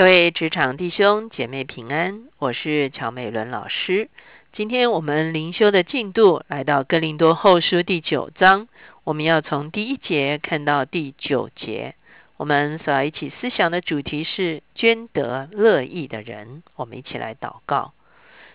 各位职场弟兄姐妹平安，我是乔美伦老师。今天我们灵修的进度来到哥林多后书第九章，我们要从第一节看到第九节。我们所要一起思想的主题是捐得乐意的人。我们一起来祷告，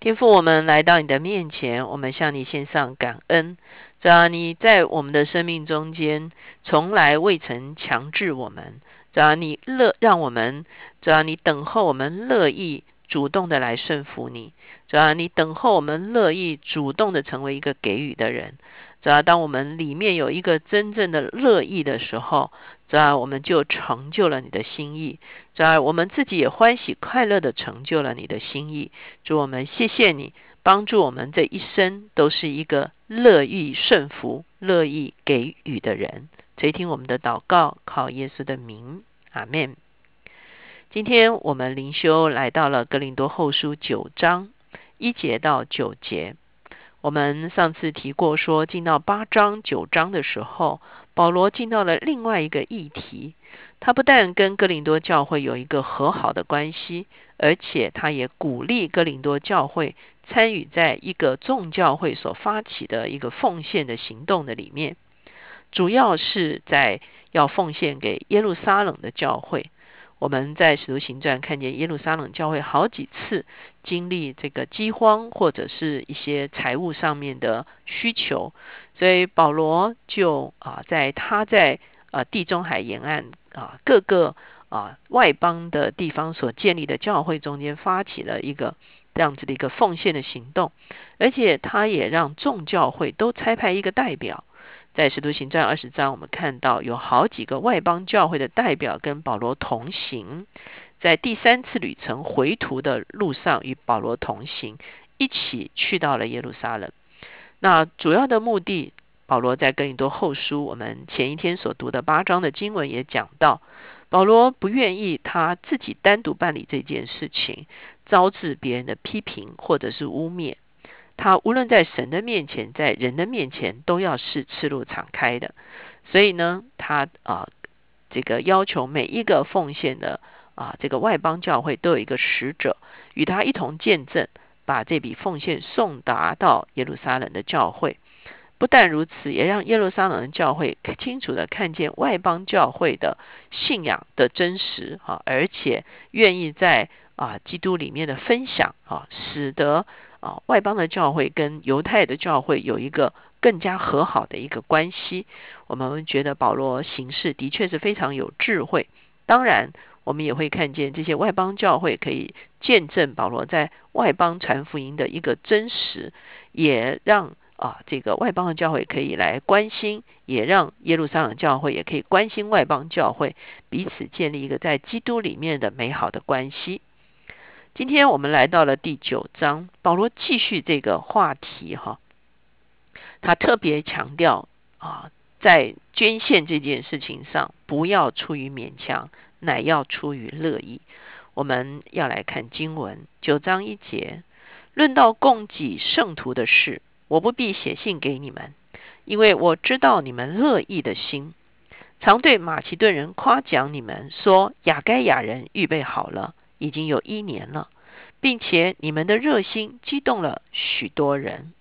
天父，我们来到你的面前，我们向你献上感恩。只要你在我们的生命中间，从来未曾强制我们。只要你乐，让我们；只要你等候我们乐意主动的来顺服你；只要你等候我们乐意主动的成为一个给予的人；只要当我们里面有一个真正的乐意的时候，只要我们就成就了你的心意；只要我们自己也欢喜快乐的成就了你的心意。祝我们谢谢你帮助我们这一生都是一个乐意顺服、乐意给予的人。垂听我们的祷告，靠耶稣的名，阿门。今天我们灵修来到了格林多后书九章一节到九节。我们上次提过，说进到八章九章的时候，保罗进到了另外一个议题。他不但跟格林多教会有一个和好的关系，而且他也鼓励格林多教会参与在一个众教会所发起的一个奉献的行动的里面。主要是在要奉献给耶路撒冷的教会。我们在使徒行传看见耶路撒冷教会好几次经历这个饥荒或者是一些财务上面的需求，所以保罗就啊，在他在啊地中海沿岸啊各个啊外邦的地方所建立的教会中间发起了一个这样子的一个奉献的行动，而且他也让众教会都差派一个代表。在使徒行传二十章，我们看到有好几个外邦教会的代表跟保罗同行，在第三次旅程回途的路上与保罗同行，一起去到了耶路撒冷。那主要的目的，保罗在哥林多后书，我们前一天所读的八章的经文也讲到，保罗不愿意他自己单独办理这件事情，招致别人的批评或者是污蔑。他无论在神的面前，在人的面前，都要是赤露敞开的。所以呢，他啊，这个要求每一个奉献的啊，这个外邦教会都有一个使者与他一同见证，把这笔奉献送达到耶路撒冷的教会。不但如此，也让耶路撒冷的教会清楚的看见外邦教会的信仰的真实啊，而且愿意在啊基督里面的分享啊，使得。啊，外邦的教会跟犹太的教会有一个更加和好的一个关系。我们觉得保罗行事的确是非常有智慧。当然，我们也会看见这些外邦教会可以见证保罗在外邦传福音的一个真实，也让啊这个外邦的教会可以来关心，也让耶路撒冷教会也可以关心外邦教会，彼此建立一个在基督里面的美好的关系。今天我们来到了第九章，保罗继续这个话题哈，他特别强调啊，在捐献这件事情上，不要出于勉强，乃要出于乐意。我们要来看经文九章一节，论到供给圣徒的事，我不必写信给你们，因为我知道你们乐意的心，常对马其顿人夸奖你们，说亚该亚人预备好了。已经有一年了，并且你们的热心激动了许多人。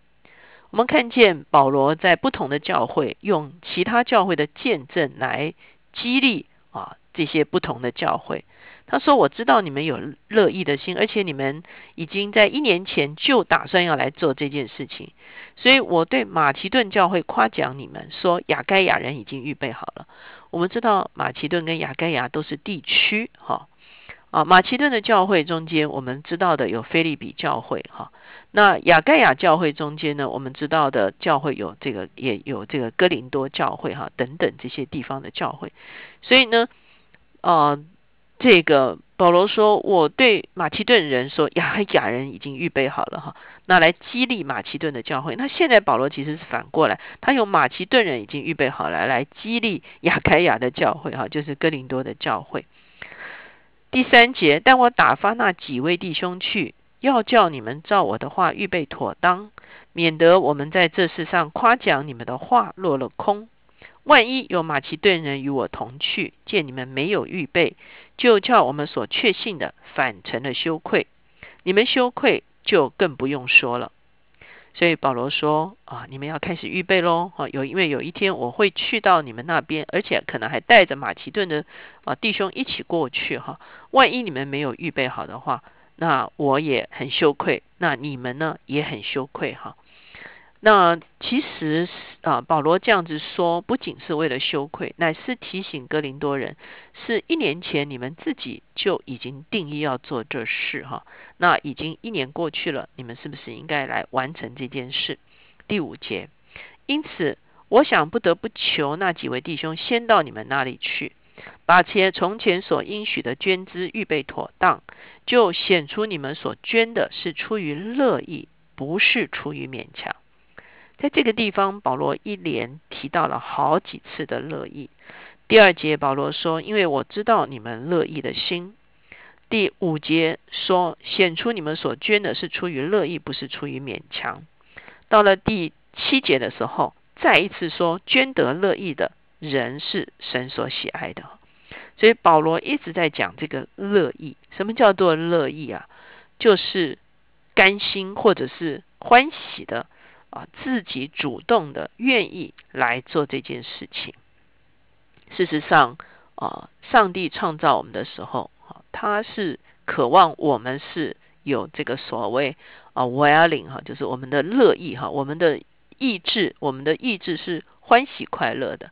我们看见保罗在不同的教会用其他教会的见证来激励啊这些不同的教会。他说：“我知道你们有乐意的心，而且你们已经在一年前就打算要来做这件事情。所以我对马其顿教会夸奖你们，说雅盖亚人已经预备好了。我们知道马其顿跟雅盖亚都是地区，哈。”啊，马其顿的教会中间，我们知道的有菲利比教会哈。那雅盖亚教会中间呢，我们知道的教会有这个，也有这个哥林多教会哈等等这些地方的教会。所以呢，啊，这个保罗说，我对马其顿人说，亚亚人已经预备好了哈，那来激励马其顿的教会。那现在保罗其实是反过来，他有马其顿人已经预备好了，来激励雅盖亚的教会哈，就是哥林多的教会。第三节，但我打发那几位弟兄去，要叫你们照我的话预备妥当，免得我们在这世上夸奖你们的话落了空。万一有马其顿人与我同去，见你们没有预备，就叫我们所确信的反成了羞愧。你们羞愧，就更不用说了。所以保罗说啊，你们要开始预备喽！啊，有因为有一天我会去到你们那边，而且可能还带着马其顿的啊弟兄一起过去哈。万一你们没有预备好的话，那我也很羞愧，那你们呢也很羞愧哈。那其实啊，保罗这样子说，不仅是为了羞愧，乃是提醒哥林多人，是一年前你们自己就已经定义要做这事哈。那已经一年过去了，你们是不是应该来完成这件事？第五节，因此我想不得不求那几位弟兄先到你们那里去，把且从前所应许的捐资预备妥当，就显出你们所捐的是出于乐意，不是出于勉强。在这个地方，保罗一连提到了好几次的乐意。第二节，保罗说：“因为我知道你们乐意的心。”第五节说：“显出你们所捐的是出于乐意，不是出于勉强。”到了第七节的时候，再一次说：“捐得乐意的人是神所喜爱的。”所以保罗一直在讲这个乐意。什么叫做乐意啊？就是甘心或者是欢喜的。啊，自己主动的愿意来做这件事情。事实上，啊，上帝创造我们的时候，啊，他是渴望我们是有这个所谓啊，willing 哈，就是我们的乐意哈，我们的意志，我们的意志是欢喜快乐的。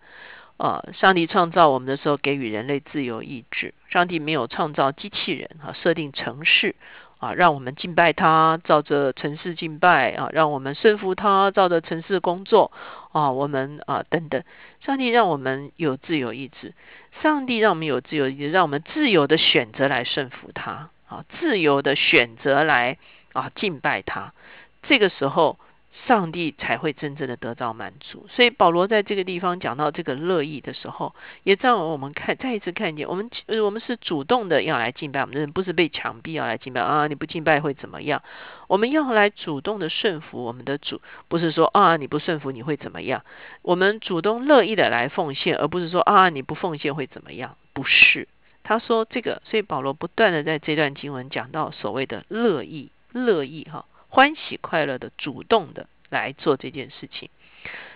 啊，上帝创造我们的时候，给予人类自由意志。上帝没有创造机器人哈，设定程式。啊，让我们敬拜他，照着城市敬拜啊，让我们顺服他，照着城市工作啊，我们啊等等，上帝让我们有自由意志，上帝让我们有自由意志，让我们自由的选择来顺服他啊，自由的选择来啊敬拜他，这个时候。上帝才会真正的得到满足，所以保罗在这个地方讲到这个乐意的时候，也让我们看再一次看见，我们我们是主动的要来敬拜我们的人，不是被强逼要来敬拜啊！你不敬拜会怎么样？我们要来主动的顺服我们的主，不是说啊你不顺服你会怎么样？我们主动乐意的来奉献，而不是说啊你不奉献会怎么样？不是，他说这个，所以保罗不断的在这段经文讲到所谓的乐意，乐意哈。欢喜快乐的主动的来做这件事情。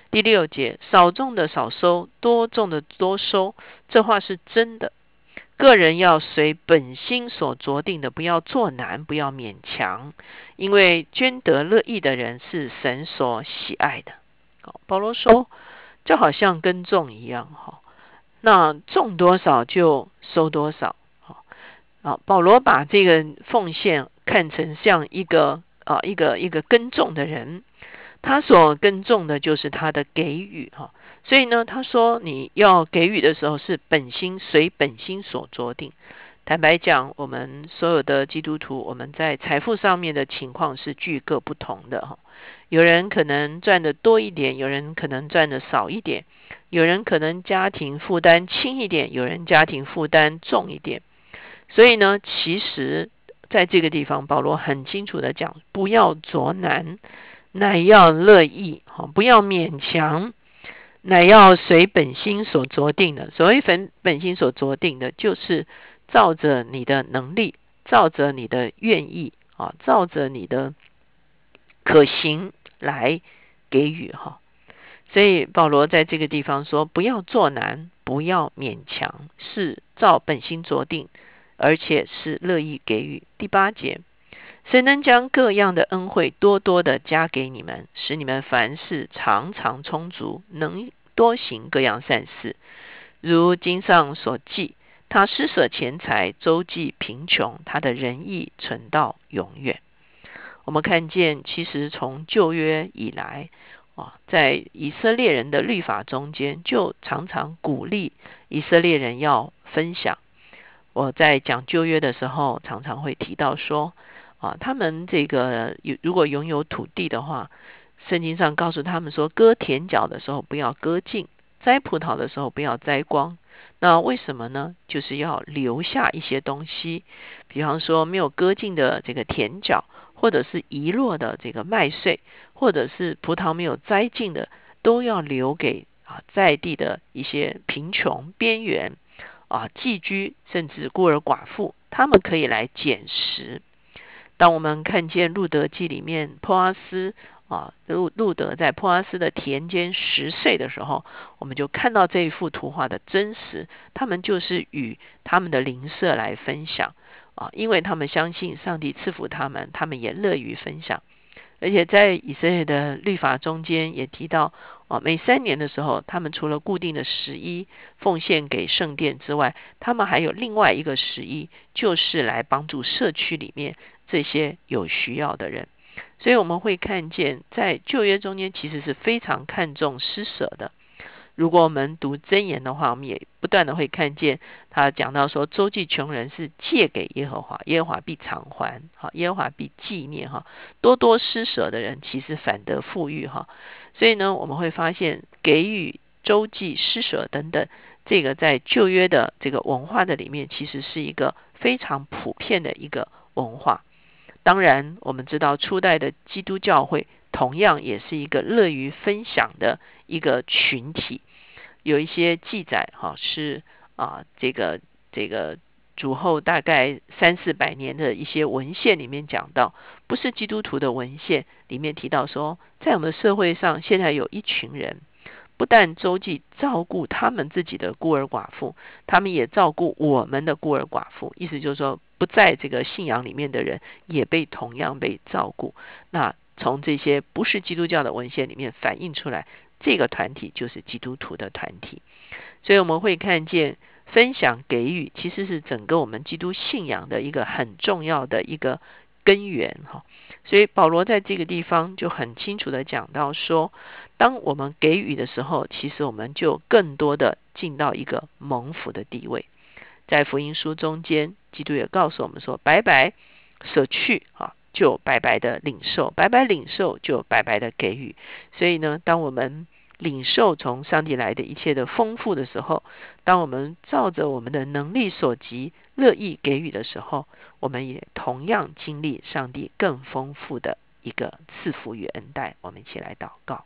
第六节，少种的少收，多种的多收，这话是真的。个人要随本心所着定的，不要做难，不要勉强，因为捐得乐意的人是神所喜爱的。保罗说，就好像耕种一样，哈，那种多少就收多少。好，保罗把这个奉献看成像一个。啊，一个一个耕种的人，他所耕种的就是他的给予哈。所以呢，他说你要给予的时候是本心随本心所着定。坦白讲，我们所有的基督徒，我们在财富上面的情况是具各不同的哈。有人可能赚的多一点，有人可能赚的少一点，有人可能家庭负担轻一点，有人家庭负担重一点。所以呢，其实。在这个地方，保罗很清楚的讲：不要着难，乃要乐意；哈，不要勉强，乃要随本心所着定的。所谓本本心所着定的，就是照着你的能力，照着你的愿意啊，照着你的可行来给予哈。所以保罗在这个地方说：不要做难，不要勉强，是照本心着定。而且是乐意给予。第八节，谁能将各样的恩惠多多的加给你们，使你们凡事常常充足，能多行各样善事？如经上所记，他施舍钱财，周济贫穷，他的仁义存到永远。我们看见，其实从旧约以来，啊，在以色列人的律法中间，就常常鼓励以色列人要分享。我在讲旧约的时候，常常会提到说，啊，他们这个有如果拥有土地的话，圣经上告诉他们说，割田角的时候不要割尽，摘葡萄的时候不要摘光。那为什么呢？就是要留下一些东西，比方说没有割尽的这个田角，或者是遗落的这个麦穗，或者是葡萄没有摘尽的，都要留给啊在地的一些贫穷边缘啊寄居甚至孤儿寡妇，他们可以来捡食。当我们看见路德记里面波阿斯啊路路德在波阿斯的田间十岁的时候，我们就看到这一幅图画的真实。他们就是与他们的邻舍来分享啊，因为他们相信上帝赐福他们，他们也乐于分享。而且在以色列的律法中间也提到啊，每三年的时候，他们除了固定的十一奉献给圣殿之外，他们还有另外一个十一，就是来帮助社区里面。这些有需要的人，所以我们会看见，在旧约中间其实是非常看重施舍的。如果我们读箴言的话，我们也不断的会看见他讲到说，周济穷人是借给耶和华，耶和华必偿还，好，耶和华必纪念哈。多多施舍的人，其实反得富裕哈。所以呢，我们会发现给予、周济、施舍等等，这个在旧约的这个文化的里面，其实是一个非常普遍的一个文化。当然，我们知道初代的基督教会同样也是一个乐于分享的一个群体。有一些记载，哈，是啊，这个这个主后大概三四百年的一些文献里面讲到，不是基督徒的文献里面提到说，在我们的社会上现在有一群人，不但周济照顾他们自己的孤儿寡妇，他们也照顾我们的孤儿寡妇。意思就是说。不在这个信仰里面的人，也被同样被照顾。那从这些不是基督教的文献里面反映出来，这个团体就是基督徒的团体。所以我们会看见，分享给予其实是整个我们基督信仰的一个很重要的一个根源哈。所以保罗在这个地方就很清楚的讲到说，当我们给予的时候，其实我们就更多的进到一个蒙福的地位。在福音书中间，基督也告诉我们说：“白白舍去啊，就白白的领受；白白领受，就白白的给予。”所以呢，当我们领受从上帝来的一切的丰富的时候，当我们照着我们的能力所及乐意给予的时候，我们也同样经历上帝更丰富的一个赐福与恩待。我们一起来祷告，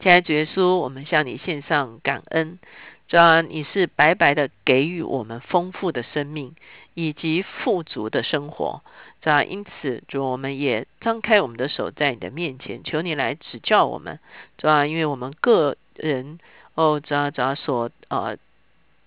亲爱的主耶稣，我们向你献上感恩。主啊，你是白白的给予我们丰富的生命以及富足的生活。主啊，因此主，我们也张开我们的手在你的面前，求你来指教我们。主啊，因为我们个人哦，主啊，主啊，所呃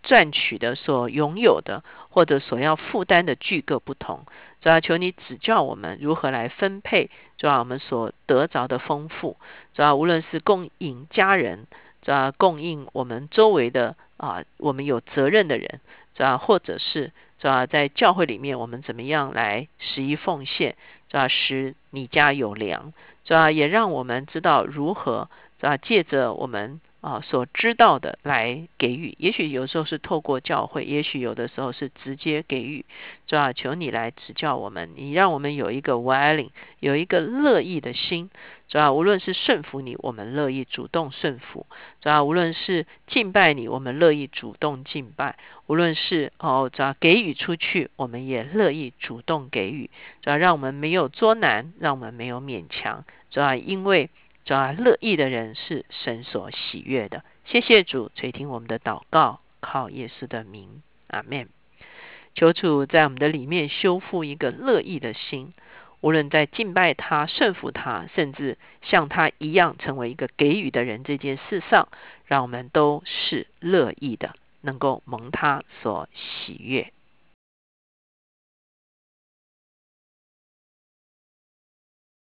赚取的、所拥有的或者所要负担的巨各不同。主啊，求你指教我们如何来分配。主啊，我们所得着的丰富。主啊，无论是供应家人。啊，供应我们周围的啊，我们有责任的人，啊，或者是啊，在教会里面，我们怎么样来十一奉献，啊，使你家有粮，啊，也让我们知道如何啊，借着我们。啊，所知道的来给予，也许有时候是透过教会，也许有的时候是直接给予。主要求你来指教我们，你让我们有一个 willing，有一个乐意的心。主要无论是顺服你，我们乐意主动顺服；主要无论是敬拜你，我们乐意主动敬拜；无论是哦，主要给予出去，我们也乐意主动给予。主要让我们没有作难，让我们没有勉强。主要因为。主啊，乐意的人是神所喜悦的。谢谢主垂听我们的祷告，靠耶稣的名，阿门。求主在我们的里面修复一个乐意的心，无论在敬拜他、顺服他，甚至像他一样成为一个给予的人这件事上，让我们都是乐意的，能够蒙他所喜悦。